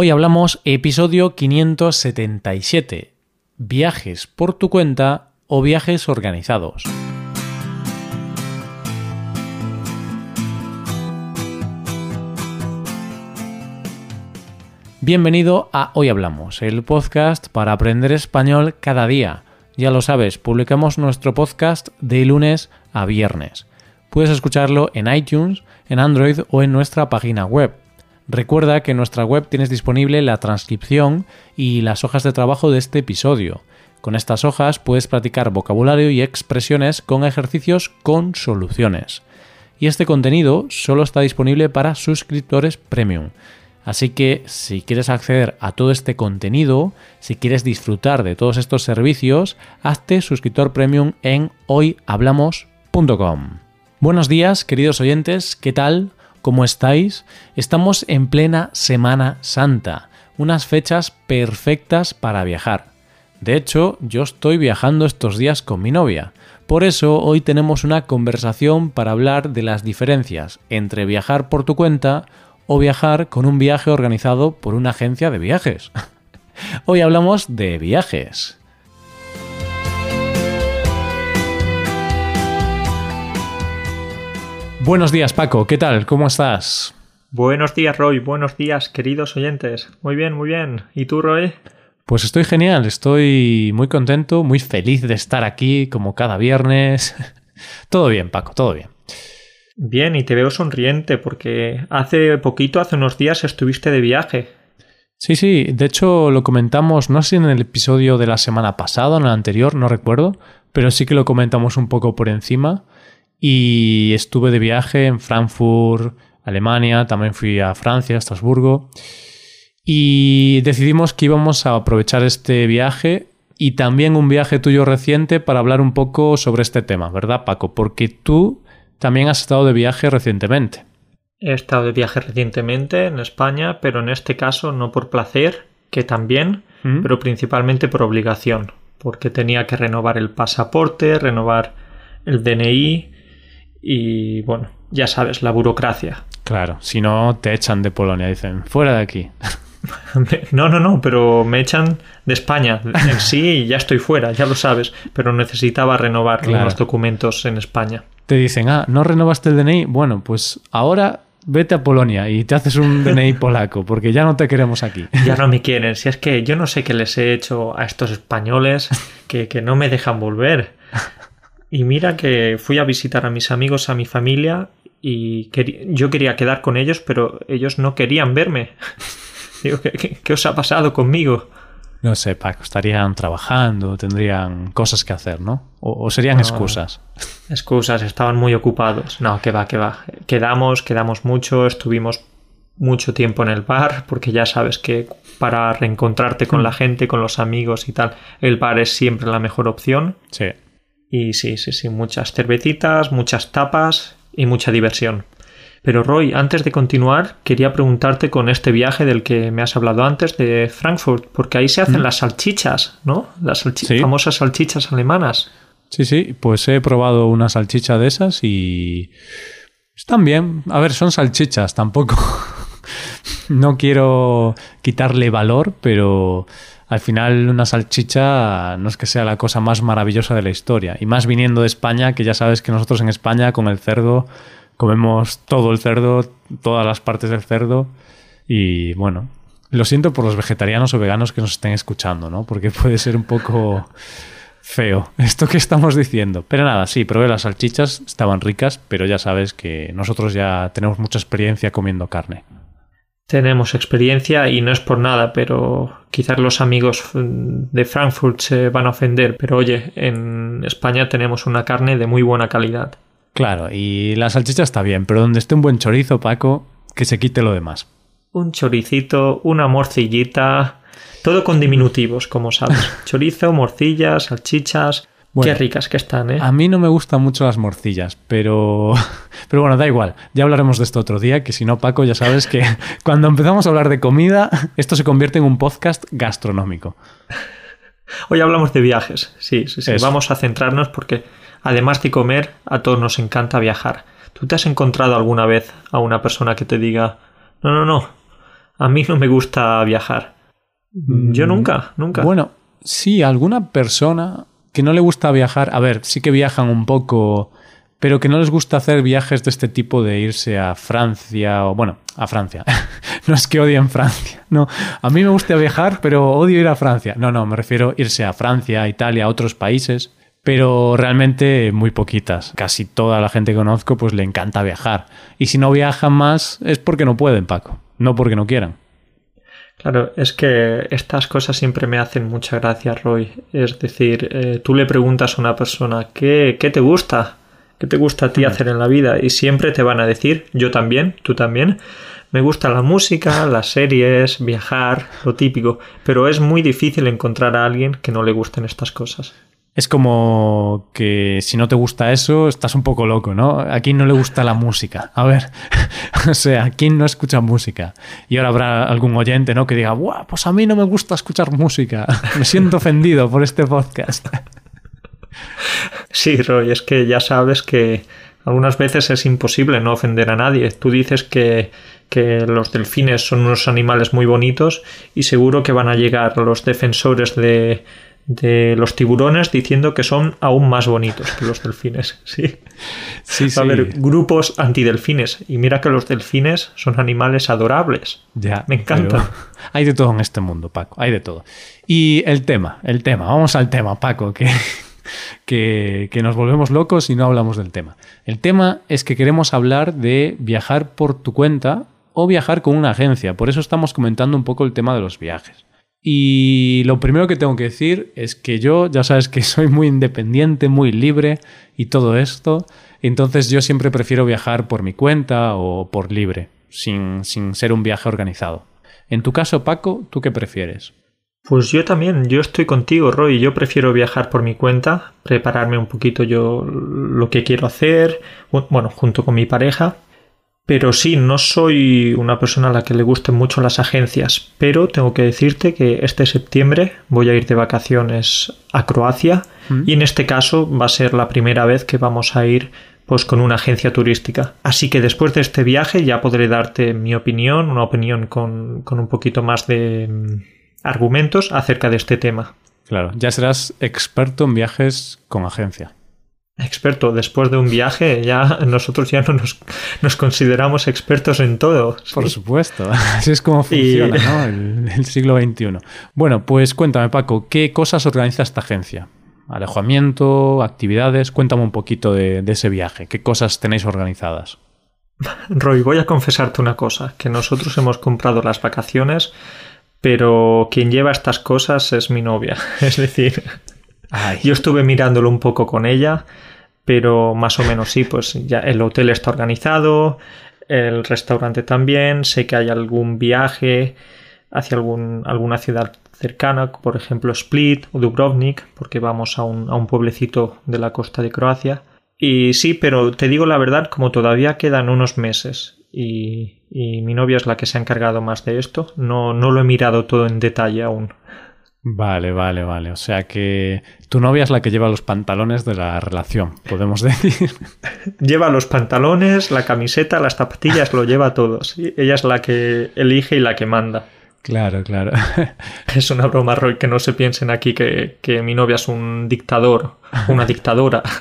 Hoy hablamos episodio 577, viajes por tu cuenta o viajes organizados. Bienvenido a Hoy Hablamos, el podcast para aprender español cada día. Ya lo sabes, publicamos nuestro podcast de lunes a viernes. Puedes escucharlo en iTunes, en Android o en nuestra página web. Recuerda que en nuestra web tienes disponible la transcripción y las hojas de trabajo de este episodio. Con estas hojas puedes practicar vocabulario y expresiones con ejercicios con soluciones. Y este contenido solo está disponible para suscriptores premium. Así que si quieres acceder a todo este contenido, si quieres disfrutar de todos estos servicios, hazte suscriptor premium en hoyhablamos.com. Buenos días, queridos oyentes, ¿qué tal? ¿Cómo estáis? Estamos en plena Semana Santa, unas fechas perfectas para viajar. De hecho, yo estoy viajando estos días con mi novia. Por eso hoy tenemos una conversación para hablar de las diferencias entre viajar por tu cuenta o viajar con un viaje organizado por una agencia de viajes. Hoy hablamos de viajes. Buenos días Paco, ¿qué tal? ¿Cómo estás? Buenos días Roy, buenos días queridos oyentes. Muy bien, muy bien. ¿Y tú Roy? Pues estoy genial, estoy muy contento, muy feliz de estar aquí como cada viernes. todo bien Paco, todo bien. Bien, y te veo sonriente porque hace poquito, hace unos días, estuviste de viaje. Sí, sí, de hecho lo comentamos, no sé si en el episodio de la semana pasada o en el anterior, no recuerdo, pero sí que lo comentamos un poco por encima. Y estuve de viaje en Frankfurt, Alemania, también fui a Francia, a Estrasburgo. Y decidimos que íbamos a aprovechar este viaje y también un viaje tuyo reciente para hablar un poco sobre este tema, ¿verdad, Paco? Porque tú también has estado de viaje recientemente. He estado de viaje recientemente en España, pero en este caso no por placer, que también, ¿Mm? pero principalmente por obligación, porque tenía que renovar el pasaporte, renovar el DNI y bueno, ya sabes, la burocracia. Claro, si no te echan de Polonia, dicen, fuera de aquí. No, no, no, pero me echan de España en sí y ya estoy fuera, ya lo sabes, pero necesitaba renovar los documentos en España te dicen, ah, ¿no renovaste el DNI? Bueno, pues ahora vete a Polonia y te haces un DNI polaco, porque ya no te queremos aquí. Ya no me quieren. Si es que yo no sé qué les he hecho a estos españoles que, no me dejan volver. Y mira que fui a visitar a mis amigos, a mi familia, y yo quería quedar con ellos, pero ellos no querían verme. Digo, qué os ha pasado conmigo? No sé, Paco, estarían trabajando, tendrían cosas que hacer, ¿no? O, serían excusas. Excusas, estaban muy ocupados. No, que va, que va. Quedamos, quedamos mucho, estuvimos mucho tiempo en el bar, porque ya sabes que para reencontrarte con la gente, con los amigos y tal, el bar es siempre la mejor opción. Sí. Y sí, sí, sí, muchas cervecitas, muchas tapas y mucha diversión. Pero Roy, antes de continuar, quería preguntarte con este viaje del que me has hablado antes de Frankfurt, porque ahí se hacen mm. las salchichas, ¿no? Las famosas salchichas alemanas. Sí, sí, pues he probado una salchicha de esas y están bien. A ver, son salchichas, tampoco. no quiero quitarle valor, pero al final una salchicha no es que sea la cosa más maravillosa de la historia. Y más viniendo de España, que ya sabes que nosotros en España con el cerdo comemos todo el cerdo, todas las partes del cerdo y bueno, lo siento por los vegetarianos o veganos que nos estén escuchando, ¿no? Porque puede ser un poco feo esto que estamos diciendo. Pero nada, sí, probé las salchichas, estaban ricas, pero ya sabes que nosotros ya tenemos mucha experiencia comiendo carne. Tenemos experiencia y no es por nada, pero quizás los amigos de Frankfurt se van a ofender, pero oye, en España tenemos una carne de muy buena calidad. Claro, y la salchicha está bien, pero donde esté un buen chorizo, Paco, que se quite lo demás. Un choricito, una morcillita, todo con diminutivos, como sabes. Chorizo, morcillas, salchichas. Qué ricas que están, ¿eh? A mí no me gustan mucho las morcillas, pero. Pero bueno, da igual. Ya hablaremos de esto otro día, que si no, Paco, ya sabes que cuando empezamos a hablar de comida, esto se convierte en un podcast gastronómico. Hoy hablamos de viajes, sí, sí, sí. Vamos a centrarnos porque Además de comer, a todos nos encanta viajar. ¿Tú te has encontrado alguna vez a una persona que te diga, no, no, no, A mí no me gusta viajar. Yo Mm, nunca, nunca. Bueno, sí, alguna persona que no le gusta viajar, a ver, sí que viajan un poco, pero que no les gusta hacer viajes de este tipo de irse a Francia o, bueno, a Francia. no es que odien Francia, no. A mí me gusta viajar, pero odio ir a Francia. No, no, me refiero a irse a Francia, a Italia, a otros países, pero realmente muy poquitas. Casi toda la gente que conozco pues le encanta viajar. Y si no viajan más es porque no pueden, Paco, no porque no quieran. Claro, es que estas cosas siempre me hacen mucha gracia, Roy. Es decir, eh, tú le preguntas a una persona, ¿qué, ¿qué te gusta? ¿Qué te gusta a ti hacer en la vida? Y siempre te van a decir, yo también, tú también, me gusta la música, las series, viajar, lo típico. Pero es muy difícil encontrar a alguien que no le gusten estas cosas. Es como que si no te gusta eso, estás un poco loco, ¿no? A quién no le gusta la música. A ver, o sea, ¿a quién no escucha música? Y ahora habrá algún oyente, ¿no? Que diga, ¡buah! Pues a mí no me gusta escuchar música. Me siento ofendido por este podcast. Sí, Roy, es que ya sabes que algunas veces es imposible no ofender a nadie. Tú dices que, que los delfines son unos animales muy bonitos y seguro que van a llegar los defensores de, de los tiburones diciendo que son aún más bonitos que los delfines. Sí. Sí, Va a haber grupos antidelfines. Y mira que los delfines son animales adorables. Ya, Me encantan. pero Hay de todo en este mundo, Paco, hay de todo. Y el tema, el tema, vamos al tema, Paco, que, que, que nos volvemos locos y no hablamos del tema. El tema es que queremos hablar de viajar por tu cuenta o viajar con una agencia. Por eso estamos comentando un poco el tema de los viajes. Y lo primero que tengo que decir es que yo, ya sabes que soy muy independiente, muy libre y todo esto. Entonces yo siempre prefiero viajar por mi cuenta o por libre, sin, sin ser un viaje organizado. En tu caso, Paco, ¿tú qué prefieres? Pues yo también, yo estoy contigo, Roy. Yo prefiero viajar por mi cuenta, prepararme un poquito yo lo que quiero hacer, bueno, junto con mi pareja. Pero sí, no soy una persona a la que le gusten mucho las agencias, pero tengo que decirte que este septiembre voy a ir de vacaciones a Croacia y en este caso va a ser la primera vez que vamos a ir pues con una agencia turística. Así que después de este viaje ya podré darte mi opinión, una opinión con, con un poquito más de mm, argumentos acerca de este tema. Claro, ya serás experto en viajes con agencia. Experto, después de un viaje ya nosotros ya no nos, nos consideramos expertos en todo. Por supuesto, así es como funciona Y- ¿no? el, el siglo XXI. Bueno, pues cuéntame, Paco, ¿qué cosas organiza esta agencia? Alojamiento, actividades, cuéntame un poquito de, de ese viaje. ¿Qué cosas tenéis organizadas? Roy, voy a confesarte una cosa, que nosotros hemos comprado las vacaciones, pero quien lleva estas cosas es mi novia. Es decir, Yo estuve mirándolo un poco con ella, pero más o menos sí, pues ya el hotel está organizado, el restaurante también, sé que hay algún viaje hacia algún, alguna ciudad cercana, por ejemplo Split o Dubrovnik, porque vamos a un, a un pueblecito de la costa de Croacia. Y sí, pero te digo la verdad, como todavía quedan unos meses y, y mi novia es la que se ha encargado más de esto, no, no lo he mirado todo en detalle aún. Vale, vale, vale. O sea que tu novia es la que lleva los pantalones de la relación, podemos decir. Lleva los pantalones, la camiseta, las zapatillas, lo lleva todo. ¿sí? Ella es la que elige y la que manda. Claro, claro. Es una broma, Roy, que no se piensen aquí que, que mi novia es un dictador, una dictadora.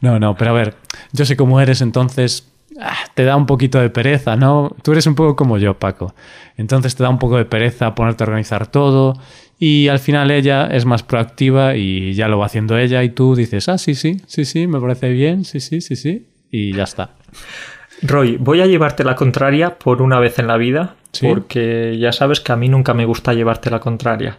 No, no, pero a ver, yo sé cómo eres, entonces ah, te da un poquito de pereza, ¿no? Tú eres un poco como yo, Paco. Entonces te da un poco de pereza ponerte a organizar todo y al final ella es más proactiva y ya lo va haciendo ella y tú dices, ah, sí, sí, sí, sí, me parece bien, sí, sí, sí, sí, y ya está. Roy, voy a llevarte la contraria por una vez en la vida, ¿Sí? porque ya sabes que a mí nunca me gusta llevarte la contraria.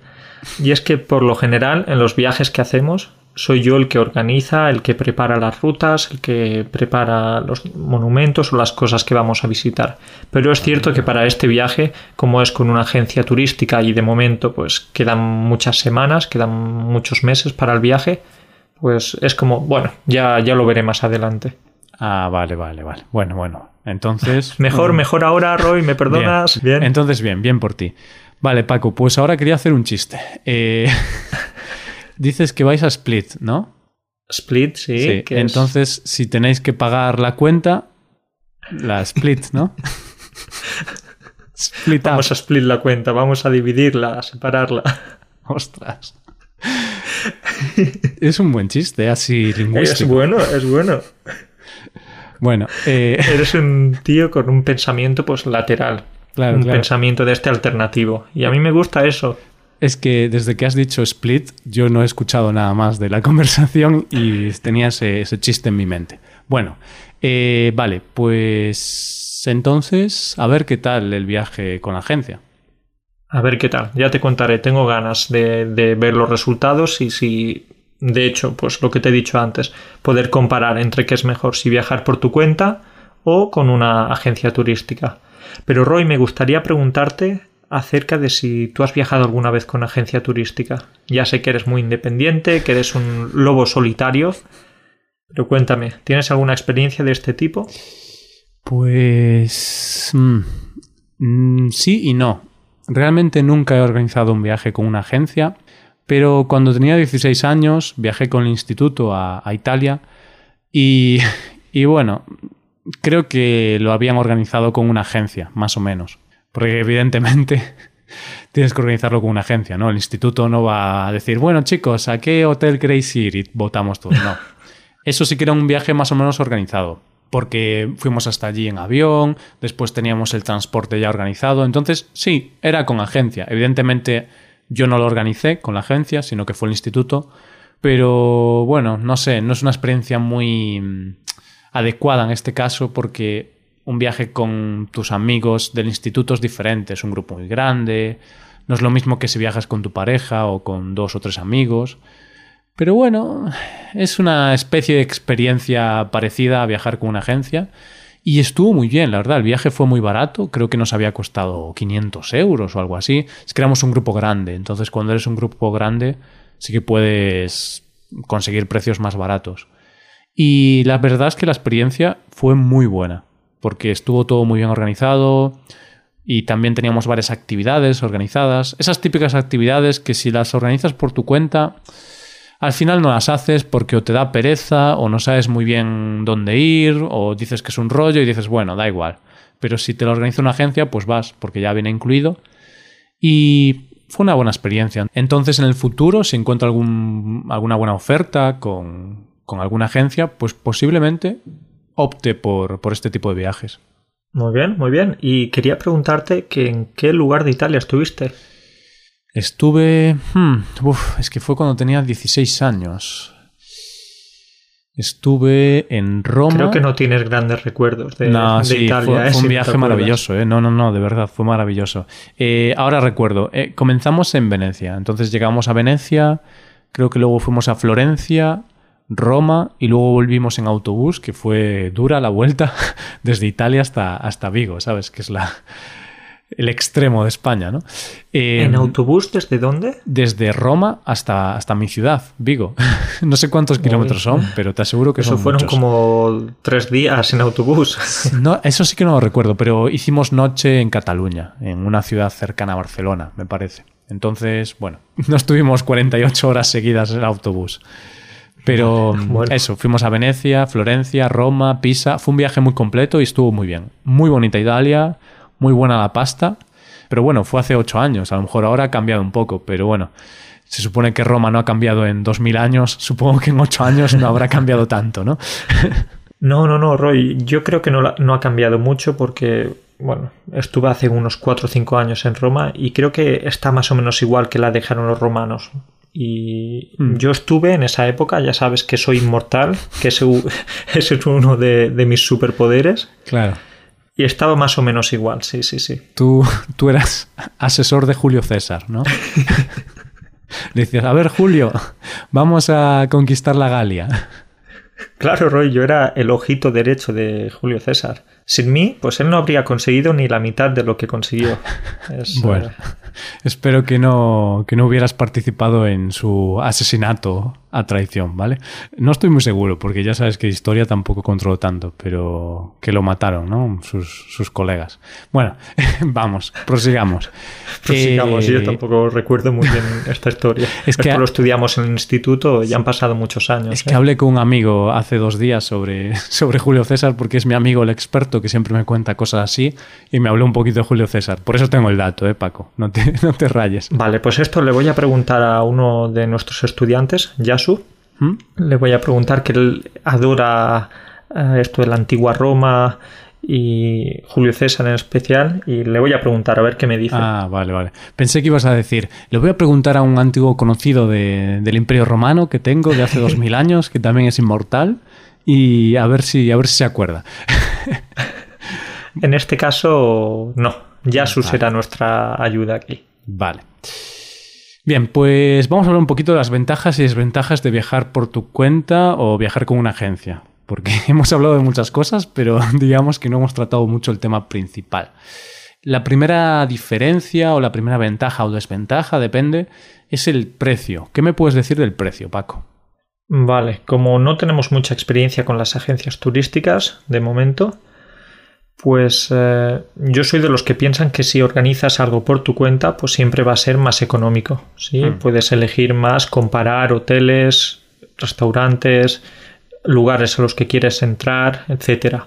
Y es que por lo general en los viajes que hacemos soy yo el que organiza, el que prepara las rutas, el que prepara los monumentos o las cosas que vamos a visitar. Pero es cierto que para este viaje, como es con una agencia turística y de momento pues quedan muchas semanas, quedan muchos meses para el viaje, pues es como, bueno, ya, ya lo veré más adelante. Ah, vale, vale, vale. Bueno, bueno. Entonces... Mejor, mm, mejor ahora, Roy, ¿me perdonas? Bien. Bien. Entonces, bien, bien por ti. Vale, Paco, pues ahora quería hacer un chiste. Eh, dices que vais a Split, ¿no? Split, sí. Sí, que es- entonces si tenéis que pagar la cuenta, la split, ¿no? Split up. Vamos a split la cuenta, vamos a dividirla, a separarla. Ostras. es un buen chiste, así Es lingüístico. bueno, es bueno. Bueno, eh, Eres un tío con un pensamiento pues lateral. Claro, un claro. pensamiento de este alternativo. Y a mí me gusta eso. Es que desde que has dicho split, yo no he escuchado nada más de la conversación y tenía ese, chiste en mi mente. Bueno, eh, vale, pues entonces, a ver qué tal el viaje con la agencia. A ver qué tal. Ya te contaré. Tengo ganas de, de ver los resultados y si, de hecho, pues lo que te he dicho antes, poder comparar entre qué es mejor, si viajar por tu cuenta o con una agencia turística. Pero Roy, me gustaría preguntarte acerca de si tú has viajado alguna vez con agencia turística. Ya sé que eres muy independiente, que eres un lobo solitario, pero cuéntame, ¿tienes alguna experiencia de este tipo? Pues... mm, mm, sí y no. Realmente nunca he organizado un viaje con una agencia, pero cuando tenía 16 años viajé con el instituto a, Italia y bueno, creo que lo habían organizado con una agencia, más o menos. Porque evidentemente tienes que organizarlo con una agencia, ¿no? El instituto no va a decir, bueno chicos, ¿a qué hotel queréis ir? Y votamos todos. No. Eso sí que era un viaje más o menos organizado, porque fuimos hasta allí en avión, después teníamos el transporte ya organizado, entonces sí, era con agencia. Evidentemente yo no lo organicé con la agencia, sino que fue el instituto, pero bueno, no sé, no es una experiencia muy mm, adecuada en este caso porque un viaje con tus amigos del instituto es diferente, es un grupo muy grande, no es lo mismo que si viajas con tu pareja o con dos o tres amigos. Pero bueno, es una especie de experiencia parecida a viajar con una agencia. Y estuvo muy bien, la verdad. El viaje fue muy barato. Creo que nos había costado 500 euros o algo así. Es que éramos un grupo grande. Entonces, cuando eres un grupo grande, sí que puedes conseguir precios más baratos. Y la verdad es que la experiencia fue muy buena. Porque estuvo todo muy bien organizado. Y también teníamos varias actividades organizadas. Esas típicas actividades que si las organizas por tu cuenta al final no las haces porque o te da pereza o no sabes muy bien dónde ir o dices que es un rollo y dices, bueno, da igual. Pero si te lo organiza una agencia, pues vas porque ya viene incluido. Y fue una buena experiencia. Entonces en el futuro, si encuentro algún, alguna buena oferta con, con alguna agencia, pues posiblemente opte por, por este tipo de viajes. Muy bien, muy bien. Y quería preguntarte que en qué lugar de Italia estuviste. Estuve... hmm, uf, es que fue cuando tenía 16 años. Estuve en Roma. Creo que no tienes grandes recuerdos de, no, de sí, Italia. fue, ¿eh? fue un te viaje maravilloso, ¿eh? No, no, no, de verdad, fue maravilloso. Eh, ahora recuerdo, eh, comenzamos en Venecia, entonces llegamos a Venecia, creo que luego fuimos a Florencia, Roma y luego volvimos en autobús, que fue dura la vuelta desde Italia hasta, hasta Vigo, ¿sabes? Que es la, el extremo de España, ¿no? Eh, ¿En autobús desde dónde? desde Roma hasta, hasta mi ciudad, Vigo. no sé cuántos kilómetros son, pero te aseguro que Eso son fueron muchos. como tres días en autobús. No, eso sí que no lo recuerdo, pero hicimos noche en Cataluña, en una ciudad cercana a Barcelona, me parece. Entonces, bueno, no estuvimos 48 horas seguidas en autobús. Pero Bueno. eso, fuimos a Venecia, Florencia, Roma, Pisa. Fue un viaje muy completo y estuvo muy bien. Muy bonita Italia, muy buena la pasta. Pero bueno, fue hace ocho años. A lo mejor ahora ha cambiado un poco, pero bueno. Se supone que Roma no ha cambiado en 2000 años. Supongo que en ocho años no habrá cambiado tanto, ¿no? No, no, no, Roy. Yo creo que no, la- no ha cambiado mucho porque, bueno, estuve hace unos 4 o 5 años en Roma y creo que está más o menos igual que la dejaron los romanos. Y Mm. yo estuve en esa época, ya sabes que soy inmortal, que ese, ese es uno de, de mis superpoderes. Claro. Y estaba más o menos igual, sí, sí, sí. Tú, tú eras asesor de Julio César, ¿no? Le decías, a ver, Julio, vamos a conquistar la Galia. Claro, Roy, yo era el ojito derecho de Julio César. Sin mí, pues él no habría conseguido ni la mitad de lo que consiguió. Es, Bueno, eh, Espero que no, que no hubieras participado en su asesinato a traición, ¿vale? No estoy muy seguro, porque ya sabes que historia tampoco controlo tanto, pero que lo mataron, ¿no? Sus, sus colegas. Bueno, vamos, prosigamos. prosigamos, yo eh, tampoco recuerdo muy bien esta historia. Es que lo estudiamos en el instituto, ya han pasado muchos años. Es que ¿eh? hablé con un amigo hace dos días sobre, sobre Julio César, porque es mi amigo el experto que siempre me cuenta cosas así, y me habló un poquito de Julio César. Por eso tengo el dato, ¿eh, Paco? No te, no te rayes. Vale, pues esto le voy a preguntar a uno de nuestros estudiantes, Yasu ¿Mm? Le voy a preguntar que él adora eh, esto de la antigua Roma y Julio César en especial y le voy a preguntar a ver qué me dice. Ah, vale, vale. Pensé que ibas a decir, le voy a preguntar a un antiguo conocido del Imperio Romano que tengo de hace dos mil años, que también es inmortal, y a ver si, a ver si se acuerda. en este caso, no. Ya será nuestra ayuda aquí. Vale. Bien, pues vamos a hablar un poquito de las ventajas y desventajas de viajar por tu cuenta o viajar con una agencia. Porque hemos hablado de muchas cosas, pero digamos que no hemos tratado mucho el tema principal. La primera diferencia o la primera ventaja o desventaja, depende, es el precio. ¿Qué me puedes decir del precio, Paco? Vale, como no tenemos mucha experiencia con las agencias turísticas de momento, pues eh, yo soy de los que piensan que si organizas algo por tu cuenta, pues siempre va a ser más económico. ¿sí? Hmm. Puedes elegir más, comparar hoteles, restaurantes, lugares a los que quieres entrar, etc.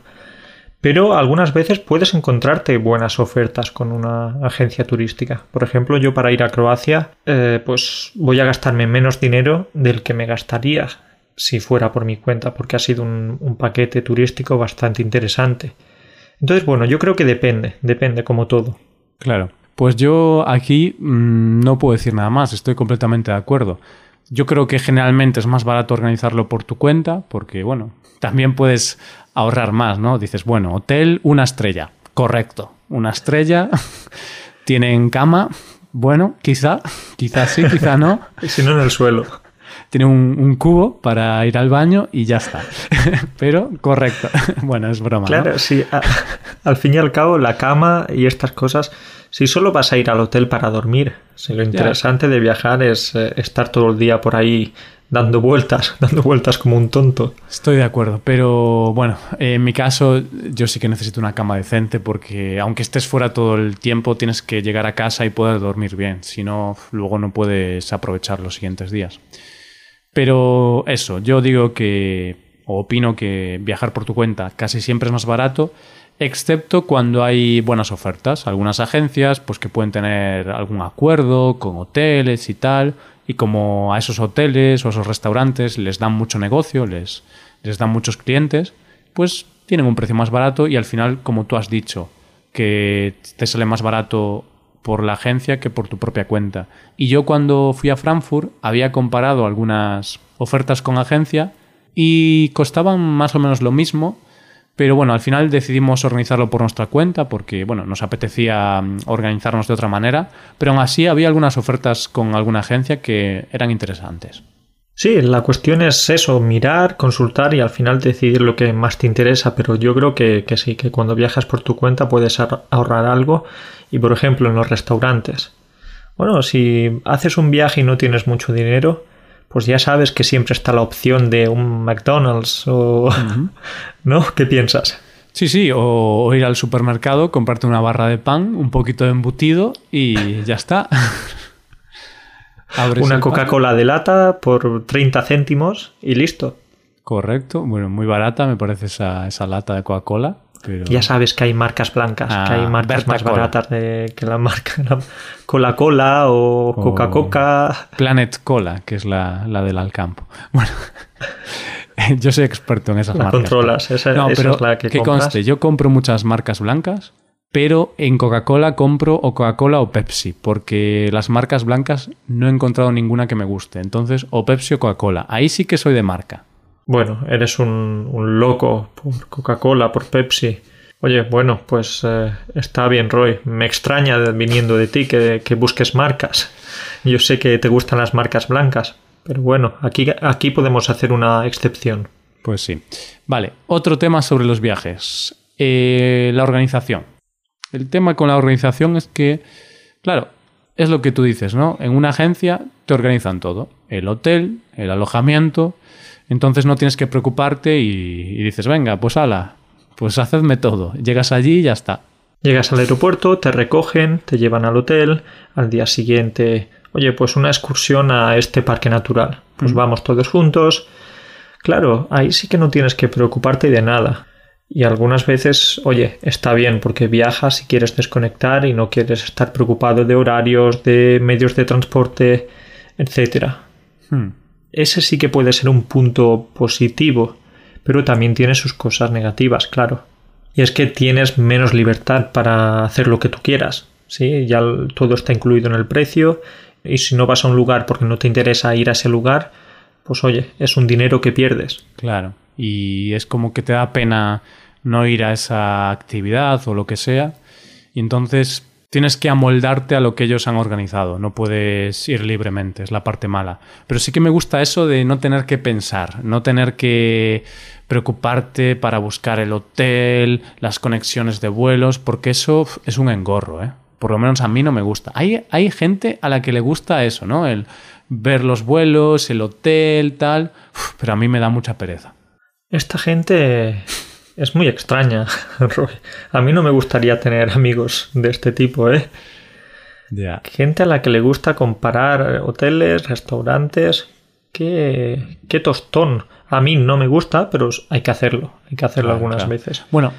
Pero algunas veces puedes encontrarte buenas ofertas con una agencia turística. Por ejemplo, yo para ir a Croacia, eh, pues voy a gastarme menos dinero del que me gastaría si fuera por mi cuenta, porque ha sido un paquete turístico bastante interesante. Entonces, bueno, yo creo que depende, depende como todo. Claro. Pues yo aquí mm, no puedo decir nada más, estoy completamente de acuerdo. Yo creo que generalmente es más barato organizarlo por tu cuenta, porque, bueno, también puedes ahorrar más, ¿no? Dices, bueno, hotel, una estrella. Correcto. Una estrella. Tienen cama. Bueno, quizá, quizá sí, quizá no. y si no en el suelo tiene un, cubo para ir al baño y ya está. Pero correcto. bueno, es broma. Claro, sí. al fin y al cabo, la cama y estas cosas, si solo vas a ir al hotel para dormir, si lo interesante de viajar es eh, estar todo el día por ahí dando vueltas, dando vueltas como un tonto. Estoy de acuerdo, pero bueno, en mi caso yo sí que necesito una cama decente porque aunque estés fuera todo el tiempo tienes que llegar a casa y poder dormir bien, si no luego no puedes aprovechar los siguientes días. Pero eso, yo digo que, o opino que viajar por tu cuenta casi siempre es más barato, excepto cuando hay buenas ofertas. Algunas agencias, pues que pueden tener algún acuerdo con hoteles y tal, y como a esos hoteles o a esos restaurantes les dan mucho negocio, les, les dan muchos clientes, pues tienen un precio más barato y al final, como tú has dicho, que te sale más barato por la agencia que por tu propia cuenta. Y yo cuando fui a Frankfurt había comparado algunas ofertas con agencia y costaban más o menos lo mismo, pero bueno, al final decidimos organizarlo por nuestra cuenta porque bueno, nos apetecía mm, organizarnos de otra manera, pero aún así había algunas ofertas con alguna agencia que eran interesantes. Sí, la cuestión es eso, mirar, consultar y al final decidir lo que más te interesa, pero yo creo que, que sí, que cuando viajas por tu cuenta puedes ahorrar algo y por ejemplo en los restaurantes. Bueno, si haces un viaje y no tienes mucho dinero, pues ya sabes que siempre está la opción de un McDonald's o... ¿No? ¿Qué piensas? Sí, sí, o, ir al supermercado, comprarte una barra de pan, un poquito de embutido y ya está. una Coca-Cola de lata por 30 céntimos y listo. Correcto, bueno, muy barata me parece esa, esa lata de Coca-Cola. Ya sabes que hay marcas blancas, que hay ah, marcas más baratas que la marca Cola-Cola o Coca-Coca. Planet Cola, que es la, la del Alcampo. Bueno, yo soy experto en esas la marcas. controlas, esa, no, pero es la que, que conste, yo compro muchas marcas blancas, pero en Coca-Cola compro o Coca-Cola o Pepsi, porque las marcas blancas no he encontrado ninguna que me guste. Entonces, o Pepsi o Coca-Cola. Ahí sí que soy de marca. Bueno, eres un, loco por Coca-Cola, por Pepsi. Oye, bueno, pues eh, está bien, Roy. Me extraña viniendo de ti que, busques marcas. Yo sé que te gustan las marcas blancas, pero bueno, aquí, aquí podemos hacer una excepción. Pues sí. Vale, otro tema sobre los viajes. Eh, la organización. El tema con la organización es que, claro, es lo que tú dices, ¿no? En una agencia te organizan todo, el hotel, el alojamiento, entonces no tienes que preocuparte y, dices, venga, pues ala, pues hacedme todo. Llegas allí y ya está. Llegas al aeropuerto, te recogen, te llevan al hotel, al día siguiente, oye, pues una excursión a este parque natural. Pues vamos todos juntos. Claro, ahí sí que no tienes que preocuparte de nada. Y algunas veces, oye, está bien porque viajas y quieres desconectar y no quieres estar preocupado de horarios, de medios de transporte, etc. Hmm. Ese sí que puede ser un punto positivo, pero también tiene sus cosas negativas, claro. Y es que tienes menos libertad para hacer lo que tú quieras. ¿sí? Ya todo está incluido en el precio y si no vas a un lugar porque no te interesa ir a ese lugar, pues oye, es un dinero que pierdes. Claro, y es como que te da pena no ir a esa actividad o lo que sea, y entonces tienes que amoldarte a lo que ellos han organizado, no puedes ir libremente, es la parte mala. Pero sí que me gusta eso de no tener que pensar, no tener que preocuparte para buscar el hotel, las conexiones de vuelos, porque eso es un engorro, ¿eh? Por lo menos a mí no me gusta. Hay, hay gente a la que le gusta eso, ¿no? El ver los vuelos, el hotel, tal, pero a mí me da mucha pereza. Esta gente es muy extraña, A mí no me gustaría tener amigos de este tipo, ¿eh? Gente a la que le gusta comparar hoteles, restaurantes. Qué, qué tostón. A mí no me gusta, pero hay que hacerlo. Hay que hacerlo algunas veces. Bueno,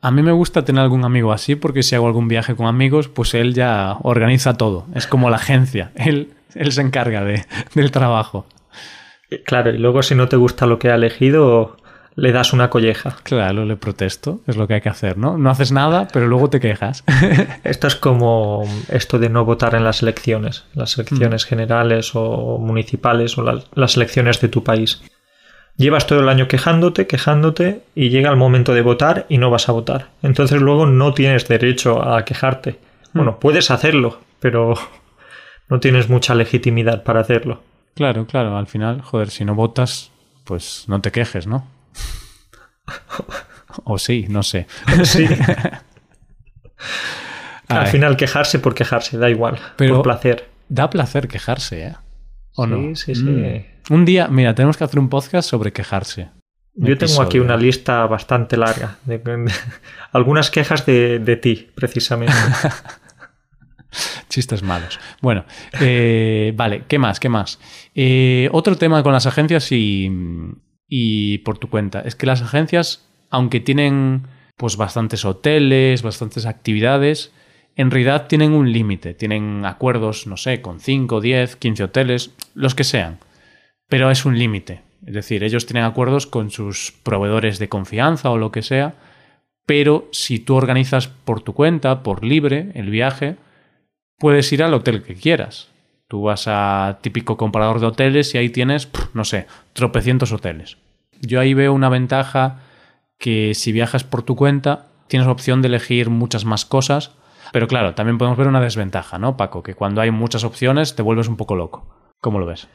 a mí me gusta tener algún amigo así porque si hago algún viaje con amigos, pues él ya organiza todo. Es como la agencia. Él, él se encarga de, del trabajo. Claro, y luego si no te gusta lo que ha elegido, le das una colleja. Claro, le protesto, es lo que hay que hacer, ¿no? No haces nada, pero luego te quejas. esto es como esto de no votar en las elecciones, las elecciones mm. generales o municipales o las elecciones de tu país. Llevas todo el año quejándote, quejándote y llega el momento de votar y no vas a votar. Entonces luego no tienes derecho a quejarte. Mm. Bueno, puedes hacerlo, pero no tienes mucha legitimidad para hacerlo. Claro, claro, al final, joder, si no votas, pues no te quejes, ¿no? O sí, no sé. Sí. Al final quejarse por quejarse, da igual, Pero por placer. Da placer quejarse, ¿eh? ¿O sí, no? Sí, sí, mm. Un día, mira, tenemos que hacer un podcast sobre quejarse. Yo tengo aquí una lista bastante larga. De, algunas quejas de, ti, precisamente. Chistes malos. Bueno, eh, vale, ¿qué más? ¿Qué más? Eh, otro tema con las agencias y, y por tu cuenta. Es que las agencias, aunque tienen pues bastantes hoteles, bastantes actividades, en realidad tienen un límite, tienen acuerdos, no sé, con 5, 10, 15 hoteles, los que sean. Pero es un límite. Es decir, ellos tienen acuerdos con sus proveedores de confianza o lo que sea, pero si tú organizas por tu cuenta, por libre, el viaje, puedes ir al hotel que quieras. Tú vas a típico comparador de hoteles y ahí tienes, no sé, tropecientos hoteles. Yo ahí veo una ventaja que si viajas por tu cuenta tienes opción de elegir muchas más cosas, pero claro, también podemos ver una desventaja, ¿no, Paco? Que cuando hay muchas opciones te vuelves un poco loco. ¿Cómo lo ves?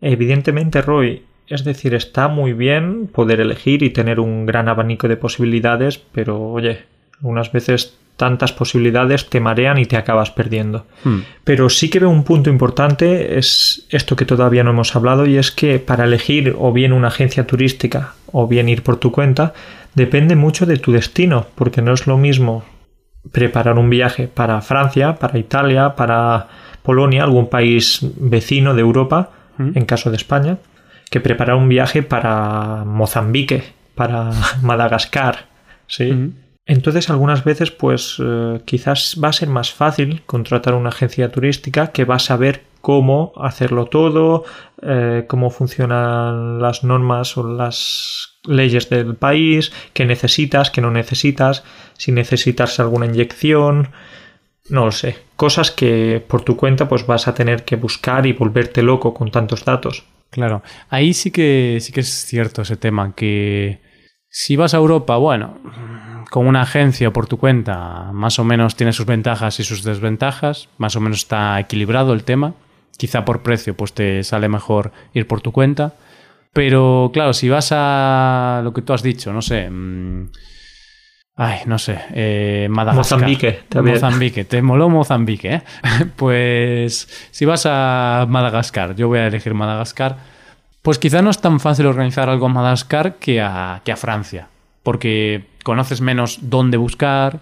Evidentemente, Roy, es decir, está muy bien poder elegir y tener un gran abanico de posibilidades, pero oye, unas veces tantas posibilidades te marean y te acabas perdiendo. Hmm. Pero sí que veo un punto importante, es esto que todavía no hemos hablado, y es que para elegir o bien una agencia turística o bien ir por tu cuenta, depende mucho de tu destino, porque no es lo mismo preparar un viaje para Francia, para Italia, para Polonia, algún país vecino de Europa, hmm. en caso de España, que preparar un viaje para Mozambique, para Madagascar, ¿sí? Hmm. Entonces algunas veces pues eh, quizás va a ser más fácil contratar una agencia turística que va a saber cómo hacerlo todo, eh, cómo funcionan las normas o las leyes del país, qué necesitas, qué no necesitas, si necesitas alguna inyección, no lo sé, cosas que por tu cuenta pues vas a tener que buscar y volverte loco con tantos datos. Claro, ahí sí que sí que es cierto ese tema que si vas a Europa, bueno, con una agencia por tu cuenta, más o menos tiene sus ventajas y sus desventajas, más o menos está equilibrado el tema. Quizá por precio, pues te sale mejor ir por tu cuenta. Pero claro, si vas a lo que tú has dicho, no sé, mm, Ay, no sé, eh, Madagascar. Mozambique, Mozambique, te moló Mozambique, ¿eh? pues si vas a Madagascar, yo voy a elegir Madagascar, pues quizá no es tan fácil organizar algo en Madagascar que a, que a Francia, porque conoces menos dónde buscar,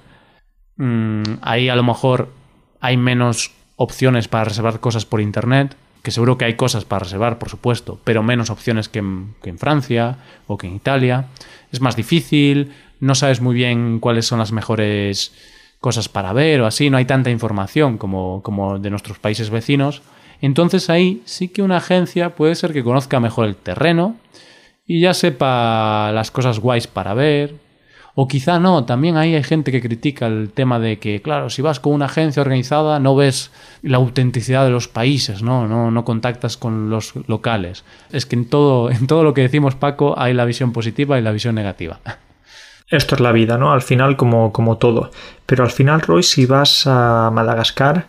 mm, ahí a lo mejor hay menos opciones para reservar cosas por internet, que seguro que hay cosas para reservar, por supuesto, pero menos opciones que que en Francia o que en Italia. Es más difícil, no sabes muy bien cuáles son las mejores cosas para ver o así, no hay tanta información como, como de nuestros países vecinos. Entonces ahí sí que una agencia puede ser que conozca mejor el terreno y ya sepa las cosas guays para ver. O quizá no, también ahí hay gente que critica el tema de que, claro, si vas con una agencia organizada no ves la autenticidad de los países, ¿no? No, no contactas con los locales. Es que en todo, en todo lo que decimos, Paco, hay la visión positiva y la visión negativa. esto es la vida, ¿no? Al final como, como todo. Pero al final, Roy, si vas a Madagascar,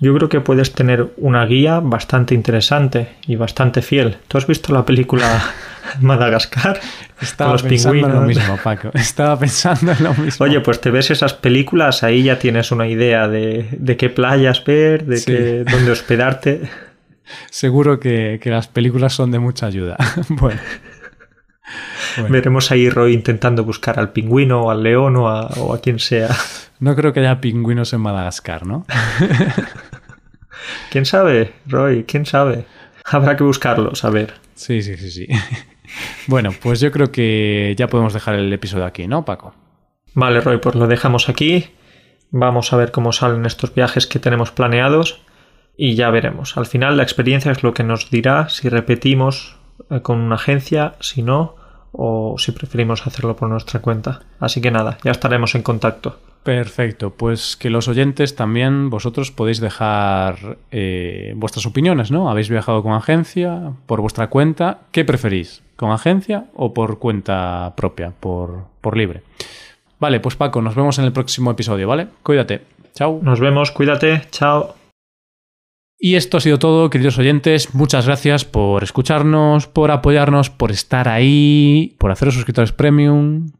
yo creo que puedes tener una guía bastante interesante y bastante fiel. ¿Tú has visto la película Madagascar? Estaba pensando en lo mismo, Paco. Estaba pensando en lo mismo. Oye, pues te ves esas películas, ahí ya tienes una idea de, de qué playas ver, de qué, dónde hospedarte. Seguro que, que las películas son de mucha ayuda. bueno. Veremos ahí Roy intentando buscar al pingüino o al león o a, quien sea. No creo que haya pingüinos en Madagascar, ¿no? ¿Quién sabe, Roy? ¿Quién sabe? Habrá que buscarlos, a ver. Sí, sí, sí, sí. Bueno, pues yo creo que ya podemos dejar el episodio aquí, ¿no, Paco? Vale, Roy, pues lo dejamos aquí. Vamos a ver cómo salen estos viajes que tenemos planeados y ya veremos. Al final la experiencia es lo que nos dirá si repetimos eh, con una agencia, si no, o si preferimos hacerlo por nuestra cuenta. Así que nada, ya estaremos en contacto. Perfecto, pues que los oyentes también vosotros podéis dejar eh, vuestras opiniones, ¿no? ¿Habéis viajado con agencia, por vuestra cuenta? ¿Qué preferís? ¿Con agencia o por cuenta propia, por, por libre? Vale, pues Paco, nos vemos en el próximo episodio, ¿vale? Cuídate. Chao. Nos vemos, cuídate. Chao. Y esto ha sido todo, queridos oyentes. Muchas gracias por escucharnos, por apoyarnos, por estar ahí, por haceros suscriptores premium,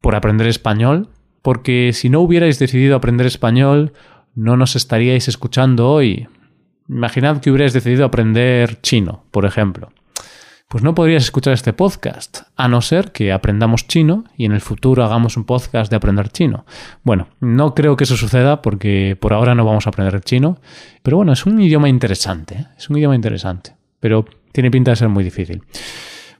por aprender español. Porque si no hubierais decidido aprender español, no nos estaríais escuchando hoy. Imaginad que hubierais decidido aprender chino, por ejemplo pues no podrías escuchar este podcast, a no ser que aprendamos chino y en el futuro hagamos un podcast de aprender chino. Bueno, no creo que eso suceda porque por ahora no vamos a aprender chino, pero bueno, es un idioma interesante, ¿eh? es un idioma interesante, pero tiene pinta de ser muy difícil.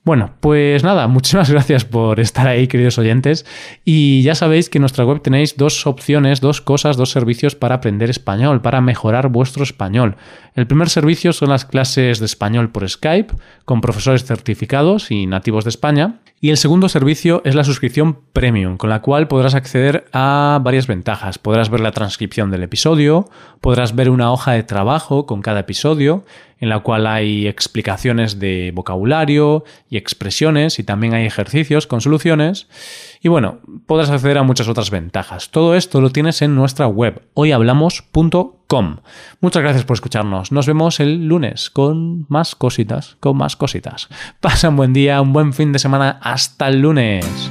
Bueno, pues nada, muchísimas gracias por estar ahí, queridos oyentes. Y ya sabéis que en nuestra web tenéis dos opciones, dos cosas, dos servicios para aprender español, para mejorar vuestro español. El primer servicio son las clases de español por Skype, con profesores certificados y nativos de España. Y el segundo servicio es la suscripción premium, con la cual podrás acceder a varias ventajas. Podrás ver la transcripción del episodio, podrás ver una hoja de trabajo con cada episodio, en la cual hay explicaciones de vocabulario y expresiones y también hay ejercicios con soluciones. Y bueno, podrás acceder a muchas otras ventajas. Todo esto lo tienes en nuestra web, hoyhablamos.com. Muchas gracias por escucharnos. Nos vemos el lunes con más cositas, con más cositas. Pasa un buen día, un buen fin de semana. Hasta el lunes.